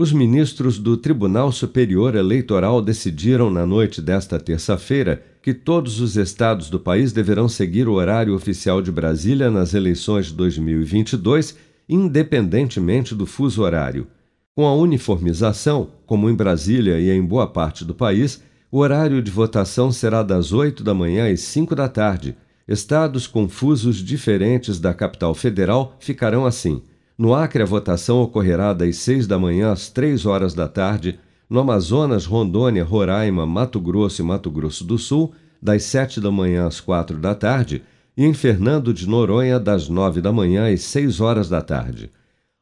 Os ministros do Tribunal Superior Eleitoral decidiram na noite desta terça-feira que todos os estados do país deverão seguir o horário oficial de Brasília nas eleições de 2022, independentemente do fuso horário. Com a uniformização, como em Brasília e em boa parte do país, o horário de votação será das 8 da manhã às 5 da tarde. Estados com fusos diferentes da capital federal ficarão assim. No Acre, a votação ocorrerá das 6 da manhã às 3 horas da tarde. No Amazonas, Rondônia, Roraima, Mato Grosso e Mato Grosso do Sul, das 7 da manhã às 4 da tarde. E em Fernando de Noronha, das 9 da manhã às 6 horas da tarde.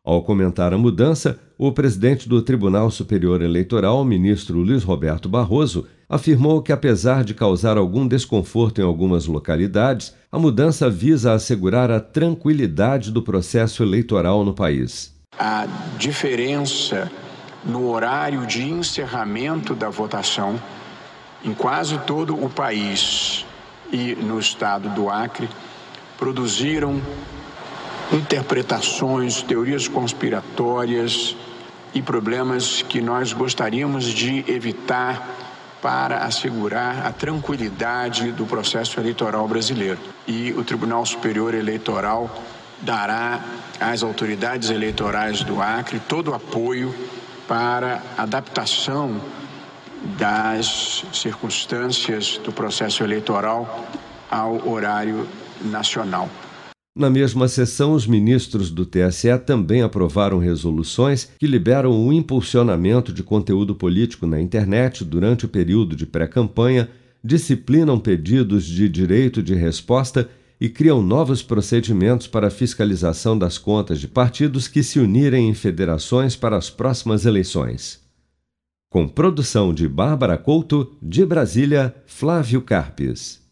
Ao comentar a mudança, o presidente do Tribunal Superior Eleitoral, ministro Luiz Roberto Barroso, afirmou que, apesar de causar algum desconforto em algumas localidades, a mudança visa assegurar a tranquilidade do processo eleitoral no país. A diferença no horário de encerramento da votação em quase todo o país e no estado do Acre produziram interpretações, teorias conspiratórias e problemas que nós gostaríamos de evitar para assegurar a tranquilidade do processo eleitoral brasileiro. E o Tribunal Superior Eleitoral dará às autoridades eleitorais do Acre todo o apoio para adaptação das circunstâncias do processo eleitoral ao horário nacional. Na mesma sessão, os ministros do TSE também aprovaram resoluções que liberam o impulsionamento de conteúdo político na internet durante o período de pré-campanha, disciplinam pedidos de direito de resposta e criam novos procedimentos para a fiscalização das contas de partidos que se unirem em federações para as próximas eleições. Com produção de Bárbara Couto, de Brasília, Flávio Carpes.